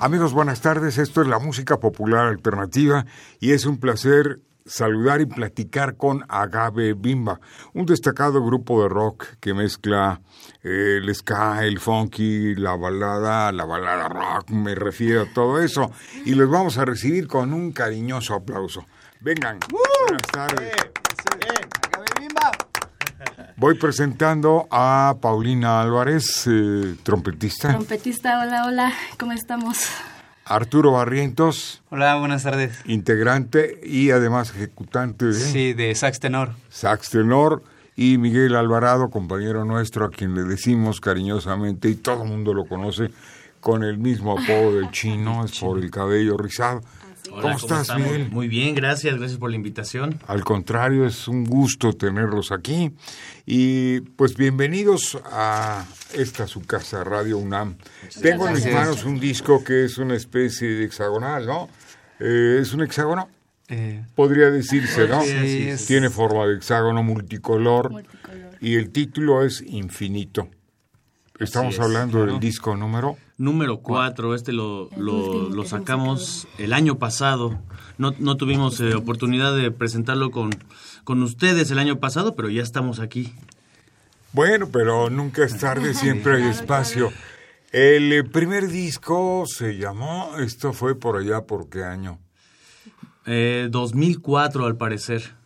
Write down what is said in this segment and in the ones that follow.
Amigos, buenas tardes. Esto es la música popular alternativa y es un placer saludar y platicar con Agave Bimba, un destacado grupo de rock que mezcla eh, el ska, el funky, la balada, la balada rock, me refiero a todo eso. Y los vamos a recibir con un cariñoso aplauso. Vengan. buenas tardes. Voy presentando a Paulina Álvarez, eh, trompetista. Trompetista, hola, hola, ¿cómo estamos? Arturo Barrientos. Hola, buenas tardes. Integrante y además ejecutante de... Sí, de sax tenor. Sax tenor. Y Miguel Alvarado, compañero nuestro, a quien le decimos cariñosamente, y todo el mundo lo conoce, con el mismo apodo del chino, es por el cabello rizado. ¿Cómo estás, Miguel? Muy bien, gracias, gracias por la invitación. Al contrario, es un gusto tenerlos aquí. Y pues bienvenidos a esta su casa, Radio UNAM. Tengo en mis manos un disco que es una especie de hexagonal, ¿no? Eh, ¿Es un hexágono? Eh, Podría decirse, ¿no? Sí, es- Tiene forma de hexágono multicolor, Multicolor. y el título es Infinito. Estamos es, hablando del disco número. Número 4, este lo, lo, sacamos el año pasado. No, no tuvimos eh, oportunidad de presentarlo con, con ustedes el año pasado, pero ya estamos aquí. Bueno, pero nunca es tarde, siempre hay espacio. El eh, primer disco se llamó, esto fue por allá, ¿por qué año? Eh, 2004 al parecer.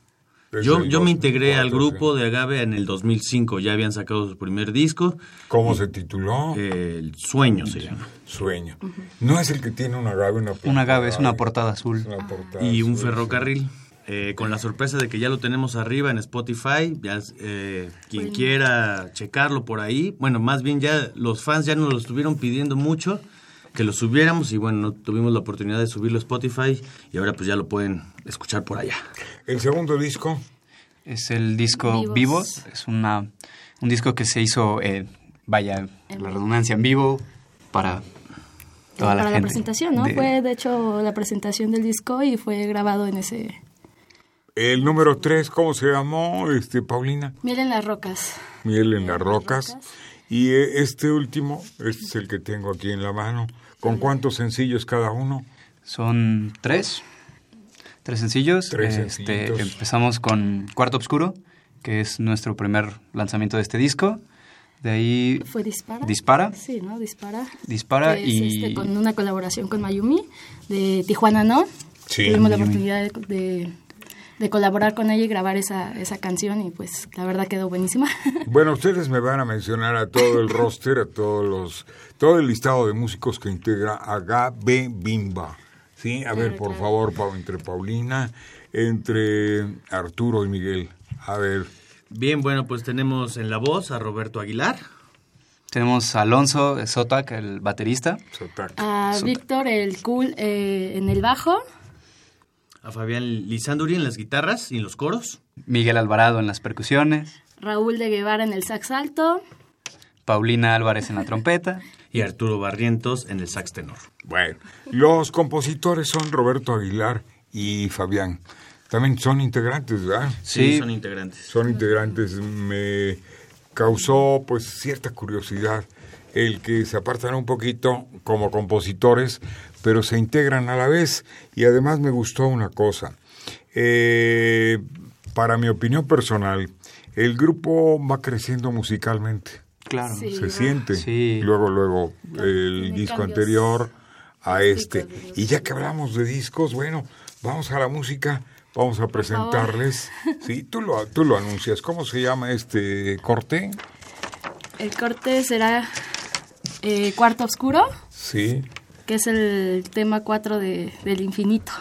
Yo, yo me integré 2004, al grupo sí. de Agave en el 2005, ya habían sacado su primer disco, ¿Cómo se tituló? eh, El Sueño se llama. Sueño. No es el que tiene un agave, una portada. Un agave, es una portada azul. Una portada y un azul, ferrocarril. eh, con la sorpresa de que ya lo tenemos arriba en Spotify, ya eh, quien quiera checarlo por ahí, bueno, más bien ya los fans ya nos lo estuvieron pidiendo mucho, que lo subiéramos y bueno, no tuvimos la oportunidad de subirlo a Spotify y ahora pues ya lo pueden escuchar por allá. El segundo disco, Es el disco Vivos. Vivos. Es una, un disco que se hizo, eh, vaya, la redundancia, en vivo para toda la Para la gente. presentación, ¿no? de- Fue, de hecho, la presentación del disco y fue grabado en ese... el número tres, ¿cómo se llamó, este, Paulina? Miren las rocas. Miel en las rocas. Y eh, este último, este es el que tengo aquí en la mano. ¿Con cuántos sencillos cada uno? Son tres, tres sencillos. Tres Este, empezamos con Cuarto Oscuro, que es nuestro primer lanzamiento de este disco. De ahí ¿Fue Dispara? Dispara. Sí, ¿no? Dispara. Dispara Que es, y... este, con una colaboración con Mayumi de Tijuana, ¿no? Sí, Tuvimos la oportunidad de, de- de colaborar con ella y grabar esa, esa canción y pues la verdad quedó buenísima. Bueno, ustedes me van a mencionar a todo el roster, a todos los, todo el listado de músicos que integra Agabe Bimba. Sí, a ver, por favor, entre Paulina, entre Arturo y Miguel. A ver, Bien, bueno, pues tenemos en la voz a Roberto Aguilar, Tenemos a Alonso Sotac, el baterista. Sotac. A Víctor, el cool, eh, en el bajo. A Fabián Lizanduri en las guitarras y en los coros, Miguel Alvarado en las percusiones. Raúl de Guevara en el sax alto. Paulina Álvarez en la trompeta. y Arturo Barrientos en el sax tenor. Bueno, los compositores son Roberto Aguilar y Fabián. También son integrantes, ¿verdad? Sí, Sí. son integrantes. Son integrantes. Me causó pues cierta curiosidad el que se apartan un poquito como compositores, pero se integran a la vez. Y además me gustó una cosa. Eh, para mi opinión personal, el grupo va creciendo musicalmente. Claro. Sí. se siente. Sí. Luego, luego, el disco cambios anterior a este. Y ya que hablamos de discos, bueno, vamos a la música, vamos a presentarles. Sí, tú lo, tú lo anuncias. ¿Cómo se llama este corte? El corte será eh, Cuarto Oscuro. Sí. Que es el tema 4 de, del infinito.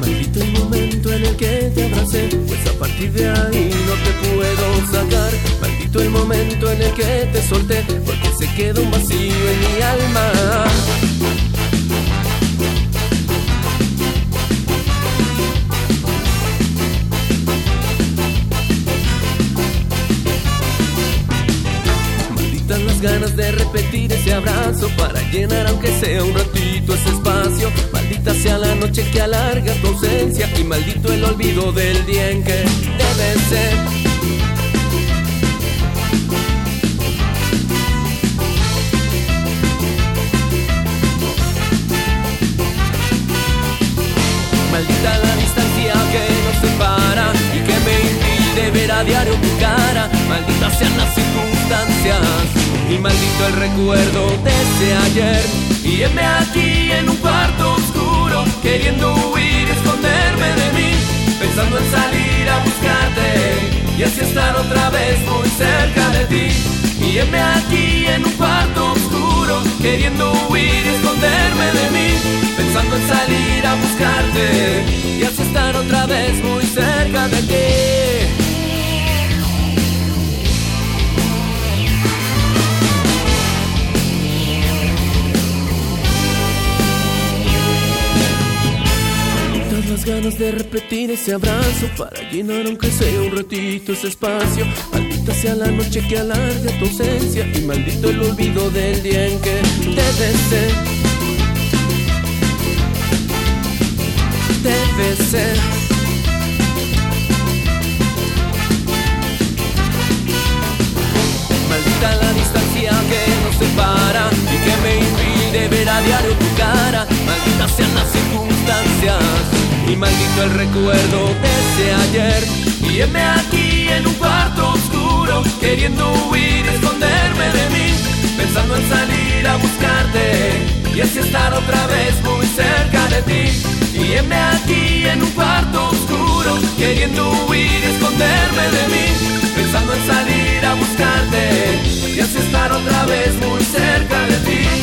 Maldito el momento en el que te abracé, pues a partir de ahí no te puedo sacar. Maldito el momento en el que te solté, porque se quedó un vacío en mi alma. Ganas de repetir ese abrazo para llenar aunque sea un ratito ese espacio. Maldita sea la noche que alarga tu ausencia y maldito el olvido del día en que debe ser. Maldita la distancia que nos separa y que me impide ver a diario y maldito el recuerdo de ayer. Y heme aquí en un cuarto oscuro, queriendo huir y esconderme de mí, pensando en salir a buscarte y así estar otra vez muy cerca de ti. Y heme aquí en un cuarto oscuro, queriendo huir y esconderme de mí, pensando en salir a buscarte y así estar otra vez muy cerca de ti. Ganas de repetir ese abrazo para llenar aunque sea un ratito ese espacio. Maldita sea la noche que alarga tu ausencia y maldito el olvido del día en que debe ser. Maldito el recuerdo de ese ayer. Y heme aquí en un cuarto oscuro, queriendo huir, esconderme de mí, pensando en salir a buscarte y así estar otra vez muy cerca de ti. Y heme aquí en un cuarto oscuro, queriendo huir, esconderme de mí, pensando en salir a buscarte y así estar otra vez muy cerca de ti.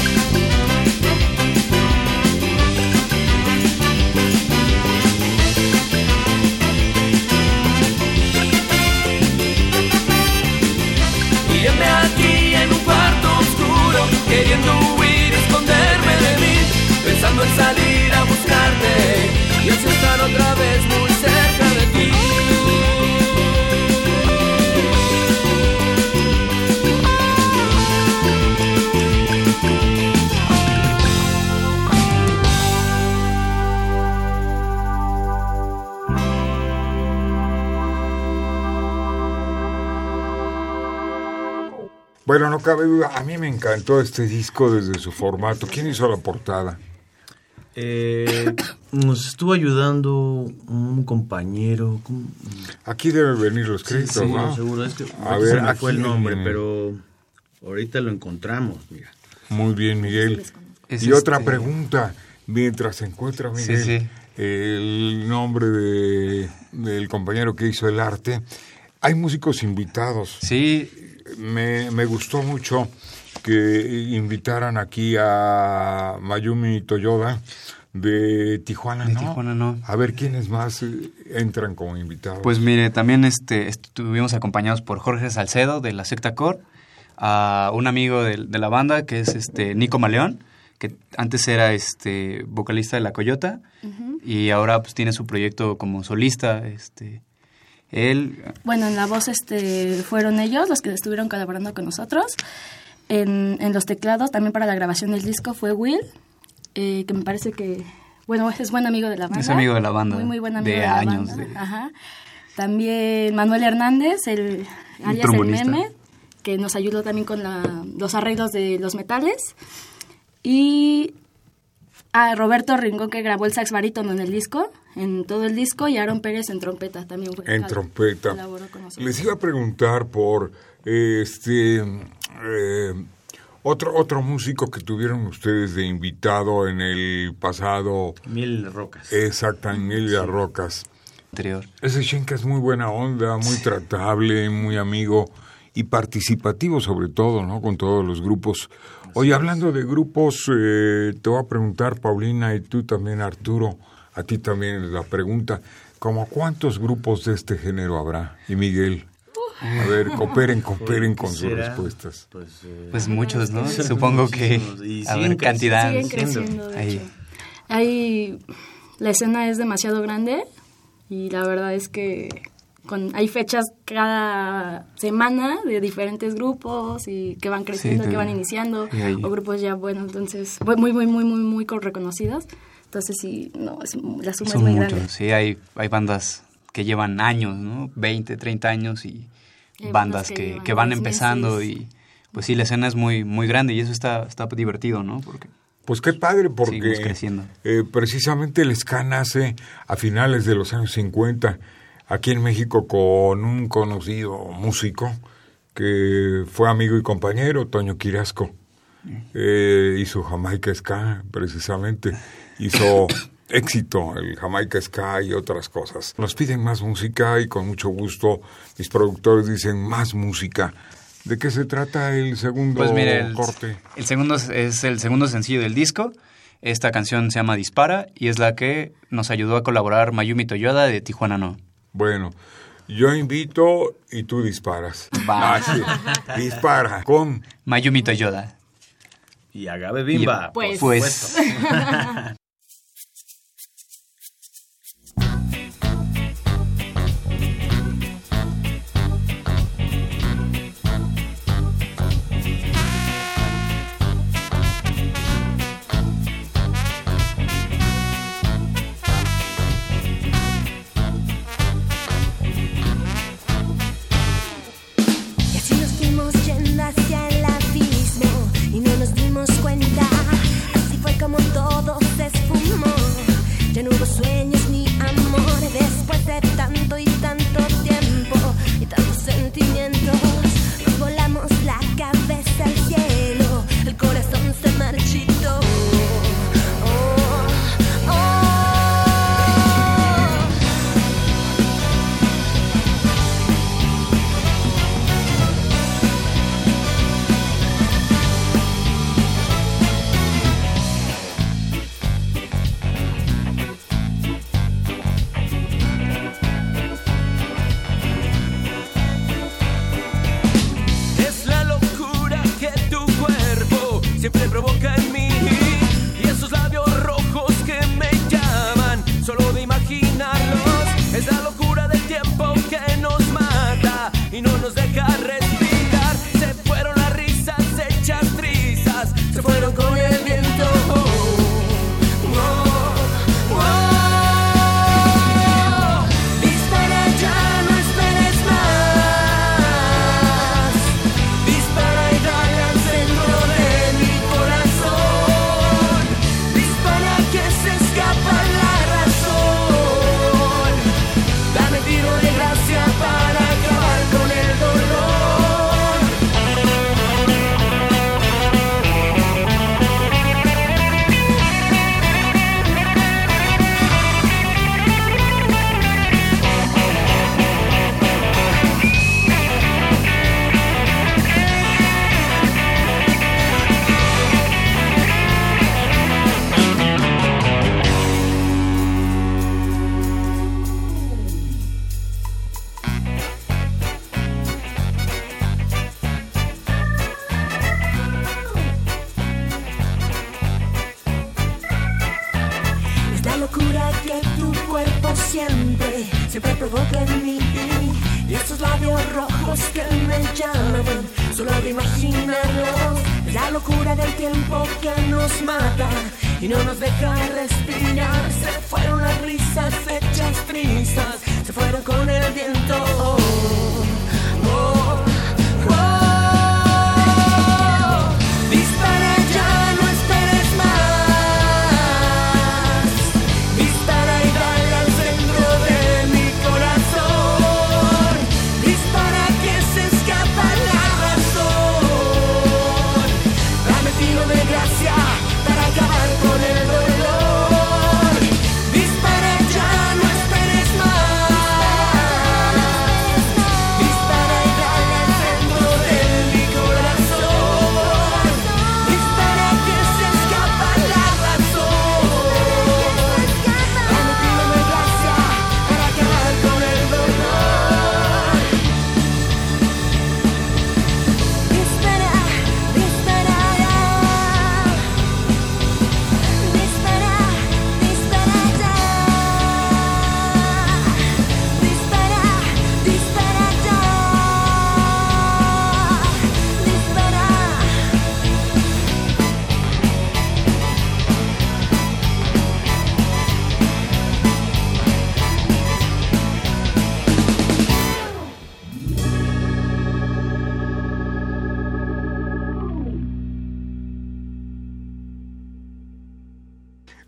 Cabe duda, a mí me encantó este disco desde su formato. ¿Quién hizo la portada? Eh, nos estuvo ayudando un compañero. ¿cómo? Aquí deben venir los créditos, Sí, ¿no? seguro. Es que A ver, se me fue el nombre, pero ahorita lo encontramos, mira. Muy bien, Miguel. Es y otra este- pregunta, mientras se encuentra Sí, Miguel sí. el nombre de, del compañero que hizo el arte, hay músicos invitados. Sí, Me, me gustó mucho que invitaran aquí a Mayumi Toyoda de Tijuana, De ¿no? Tijuana, ¿no? A ver quiénes más eh, entran como invitados. Pues mire, también este, estuvimos acompañados por Jorge Salcedo de la Secta Core, a un amigo de, de la banda que es este Nico Maleón, que antes era este vocalista de La Coyota y ahora pues tiene su proyecto como solista, este él Bueno, en la voz este, fueron ellos los que estuvieron colaborando con nosotros. En, en los teclados, también para la grabación del disco, fue Will, eh, que me parece que, bueno, es buen amigo de la banda. Es amigo de la banda, Muy, muy buen amigo de de, la años, banda. de- Ajá. También Manuel Hernández, el alias el meme, que nos ayudó también con la- los arreglos de los metales. Y a Roberto Ringón, que grabó el sax barítono en el disco, en todo el disco, y Aaron Pérez en trompeta también. Fue, en trompeta. colaboró con nosotros. Les iba a preguntar por este eh, Otro, otro músico que tuvieron ustedes de invitado en el pasado. Mil Rocas. Exacta, Mil Rocas. Anterior. Ese Shenka es muy buena onda, muy tratable, muy amigo y participativo sobre todo, ¿no? Con todos los grupos. Oye, hablando de grupos, eh, te voy a preguntar, Paulina, y tú también, Arturo, a ti también la pregunta, ¿como cuántos grupos de este género habrá? Y Miguel. A ver, cooperen, cooperen con sus respuestas. Pues, eh, Pues muchos, ¿no? Supongo que a siguen ver, cantidad. Siguen creciendo, de Ahí. hecho. Hay, la escena es demasiado grande y la verdad es que con, hay fechas cada semana de diferentes grupos y que van creciendo, Sí, que van iniciando, o grupos ya, bueno, entonces, muy, muy, muy, muy, muy, muy reconocidos. Entonces, sí, no, es, la suma Son es muy muchos, grande. sí, hay, hay bandas que llevan años, ¿no? 20, 30 años y Hay bandas que que, van empezando meses. y pues sí, la escena es muy, muy grande y eso está, está divertido, ¿no? Porque Pues qué padre, porque creciendo. eh, precisamente el ska nace a finales de los años 50 aquí en México con un conocido músico que fue amigo y compañero, Toño Quirasco. Eh, hizo Jamaica Ska, precisamente. Hizo éxito el Jamaica Ska y otras cosas. Nos piden más música y con mucho gusto mis productores dicen más música. ¿De qué se trata el segundo Pues mire, el, corte? el segundo es- es el segundo sencillo del disco. Esta canción se llama Dispara y es la que nos ayudó a colaborar Mayumi Toyoda de Tijuana No. Bueno, yo invito y tú disparas. Va. Ah, sí. Dispara con Mayumi Toyoda. Y Agave Bimba. Y- Pues- pues- siempre, provoca en mí. Y esos labios rojos que me llaman, solo de imaginarlos. La locura del tiempo que nos mata y no nos deja respirar. Se fueron las risas hechas trizas, se fueron con el viento.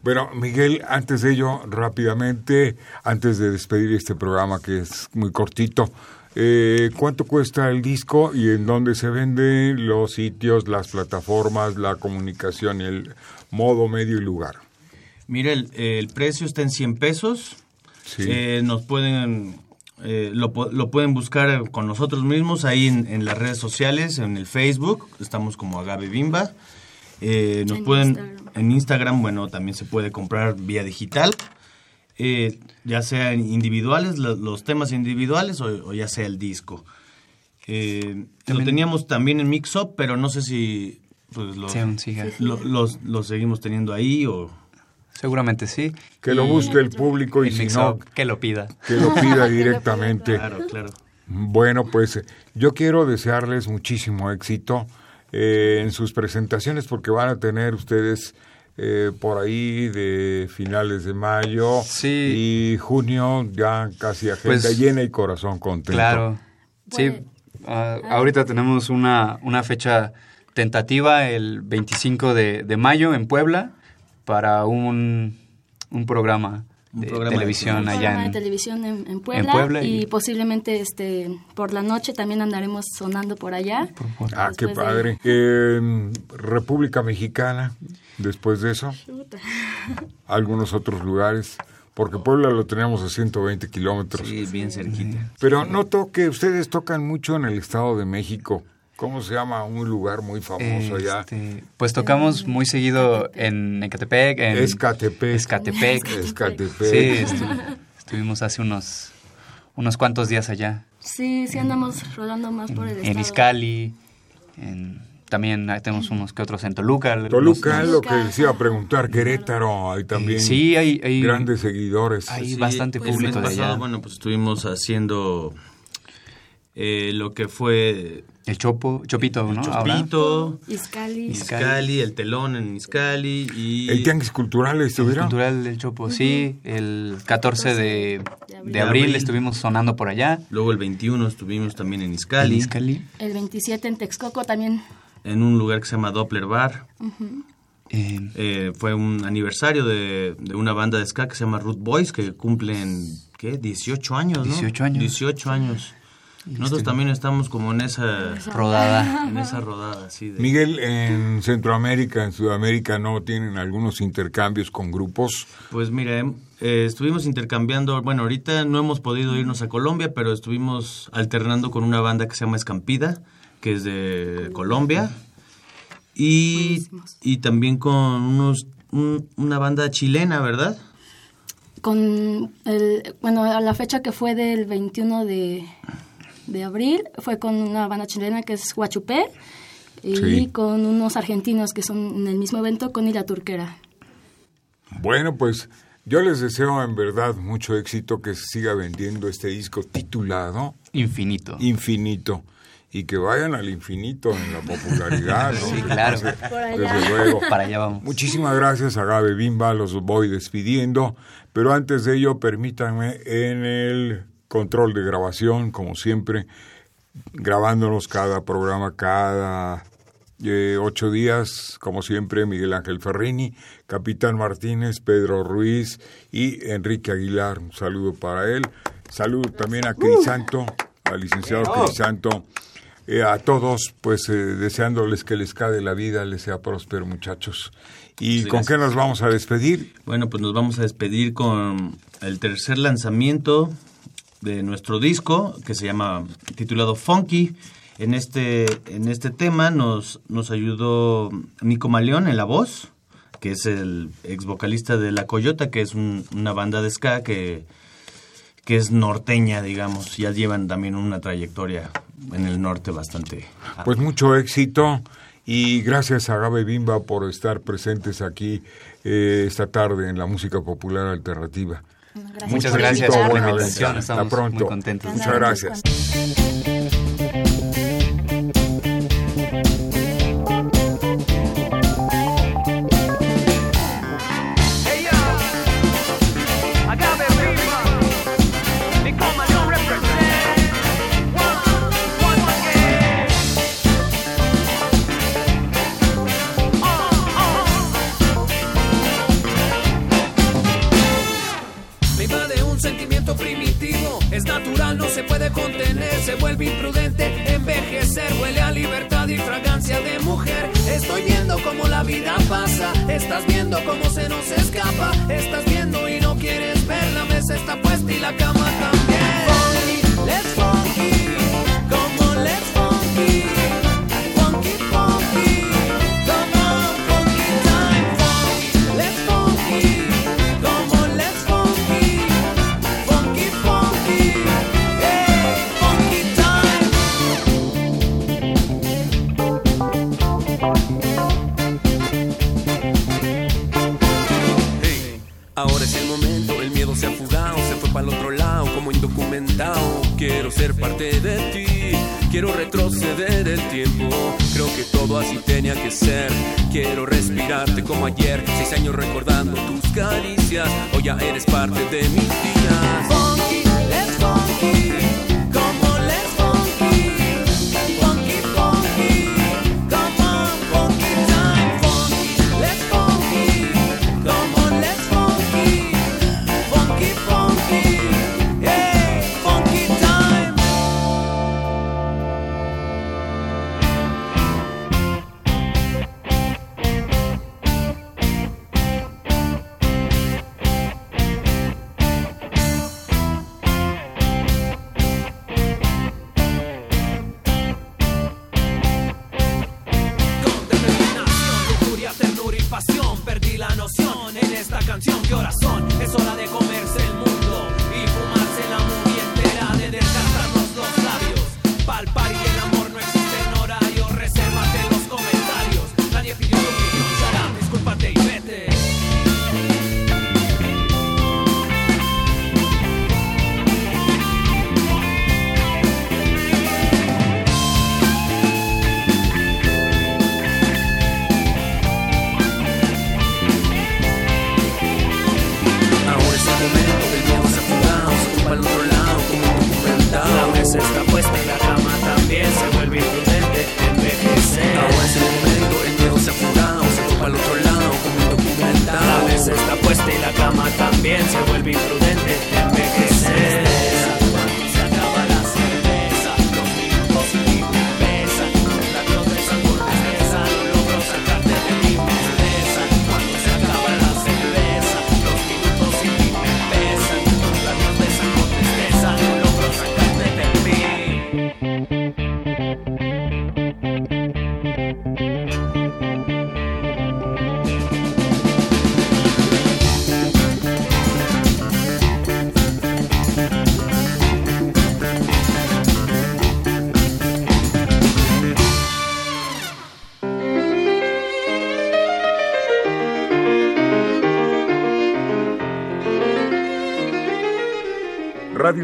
Bueno, Miguel, antes de ello, rápidamente, antes de despedir este programa que es muy cortito, eh, ¿cuánto cuesta el disco y en dónde se venden los sitios, las plataformas, la comunicación, el modo, medio y lugar? Mira, el, el precio está en 100 pesos. Sí. Eh, nos pueden eh, lo, lo pueden buscar con nosotros mismos ahí en, en las redes sociales, en el Facebook, estamos como Agave Bimba. Eh, nos En pueden Instagram. en Instagram, bueno, también se puede comprar vía digital, eh, ya sea individuales, lo- los temas individuales o, o ya sea el disco. Eh, lo teníamos también en Mix Up, pero no sé si pues, lo, los, los seguimos teniendo ahí o Seguramente sí. Que lo busque el público y El si no, que lo pida. que lo pida directamente. claro, claro. Bueno, pues yo quiero desearles muchísimo éxito eh, en sus presentaciones porque van a tener ustedes eh, por ahí de finales de mayo Sí. y junio ya casi agenda Pues, llena y corazón contento. Claro. Sí, Bueno. ah, ahorita tenemos una, una fecha tentativa el 25 de, de mayo en Puebla para un, un programa de programa de televisión Un allá programa de en... televisión en, en Puebla, Puebla y, y- posiblemente este por la noche también andaremos sonando por allá. Ah, qué Después de- padre. Eh, República Mexicana, después de eso, Chuta. algunos otros lugares, porque Puebla lo tenemos a 120 kilómetros. Sí, bien cerquita. Pero noto que ustedes tocan mucho en el Estado de México. ¿Cómo se llama un lugar muy famoso allá? Este, pues tocamos muy seguido en Ecatepec, en Escatepec. Escatepec. Escatepec. Sí, estu- estuvimos hace unos, unos cuantos días allá. Sí, sí andamos rodando más por el En estado. Izcali, en- también tenemos unos que otros en Toluca. Toluca, Los- lo que les iba a preguntar, Querétaro, hay también Sí, hay, hay grandes seguidores. Hay Sí, bastante pues, el público mes de pasado, allá. Bueno, pues estuvimos haciendo eh, lo que fue El Chopo, Chopito, ¿no? Chopito, Izcali. Izcali, el telón en Izcali y ¿El Tianguis Cultural estuvieron? Cultural del Chopo, sí. El 14 de, de de abril. abril estuvimos sonando por allá. luego el 21 estuvimos también en En Izcali, Izcali. El 27 en Texcoco también. en un lugar que se llama Doppler Bar. Eh, Eh, fue un aniversario de, de una banda de ska que se llama Root Boys que cumplen, ¿qué? 18 años, ¿no? 18 años. 18 años. Nosotros también estamos como en esa, rodada. en esa rodada, sí. de- Miguel, en Centroamérica, en Sudamérica, ¿no tienen algunos intercambios con grupos? Pues mira, em, eh, estuvimos intercambiando, bueno, ahorita no hemos podido irnos a Colombia, pero estuvimos alternando con una banda que se llama Escampida, que es de Colombia, y, y también con unos un- una banda chilena, ¿verdad? Con el, bueno, a la fecha que fue del 21 de, de abril, fue con una banda chilena que es Huachupé y Sí. con unos argentinos que son en el mismo evento con la Turquera. Bueno, pues yo les deseo en verdad mucho éxito, que se siga vendiendo este disco titulado Infinito. Infinito y que vayan al infinito en la popularidad. ¿no? Sí, claro. Desde luego. Para allá vamos. Muchísimas gracias a Gabe Bimba, los voy despidiendo, pero antes de ello permítanme en el control de grabación, como siempre, grabándonos cada programa, cada eh, ocho días, como siempre, Miguel Ángel Ferrini, Capitán Martínez, Pedro Ruiz y Enrique Aguilar. Un saludo para él. Saludo también a Crisanto, al licenciado Crisanto. Eh, a todos, pues eh, deseándoles que les cae la vida, les sea próspero, muchachos. ¿Y Sí, con qué nos vamos a despedir? Bueno, pues nos vamos a despedir con el tercer lanzamiento de nuestro disco, que se llama titulado Funky. En este, en este tema nos, nos ayudó Nico Maleón en la voz, que es el ex vocalista de La Coyota, que es un- una banda de ska que, que es norteña, digamos. Ya llevan también una trayectoria en el norte bastante. Pues mucho éxito y gracias a Gabe Bimba por estar presentes aquí eh, esta tarde en la música popular alternativa. Gracias Muchas gracias por la invitación. Hasta pronto. muy contentos. Muchas gracias. I got. como ayer, seis años recordando tus caricias, hoy ya eres parte de mi vida.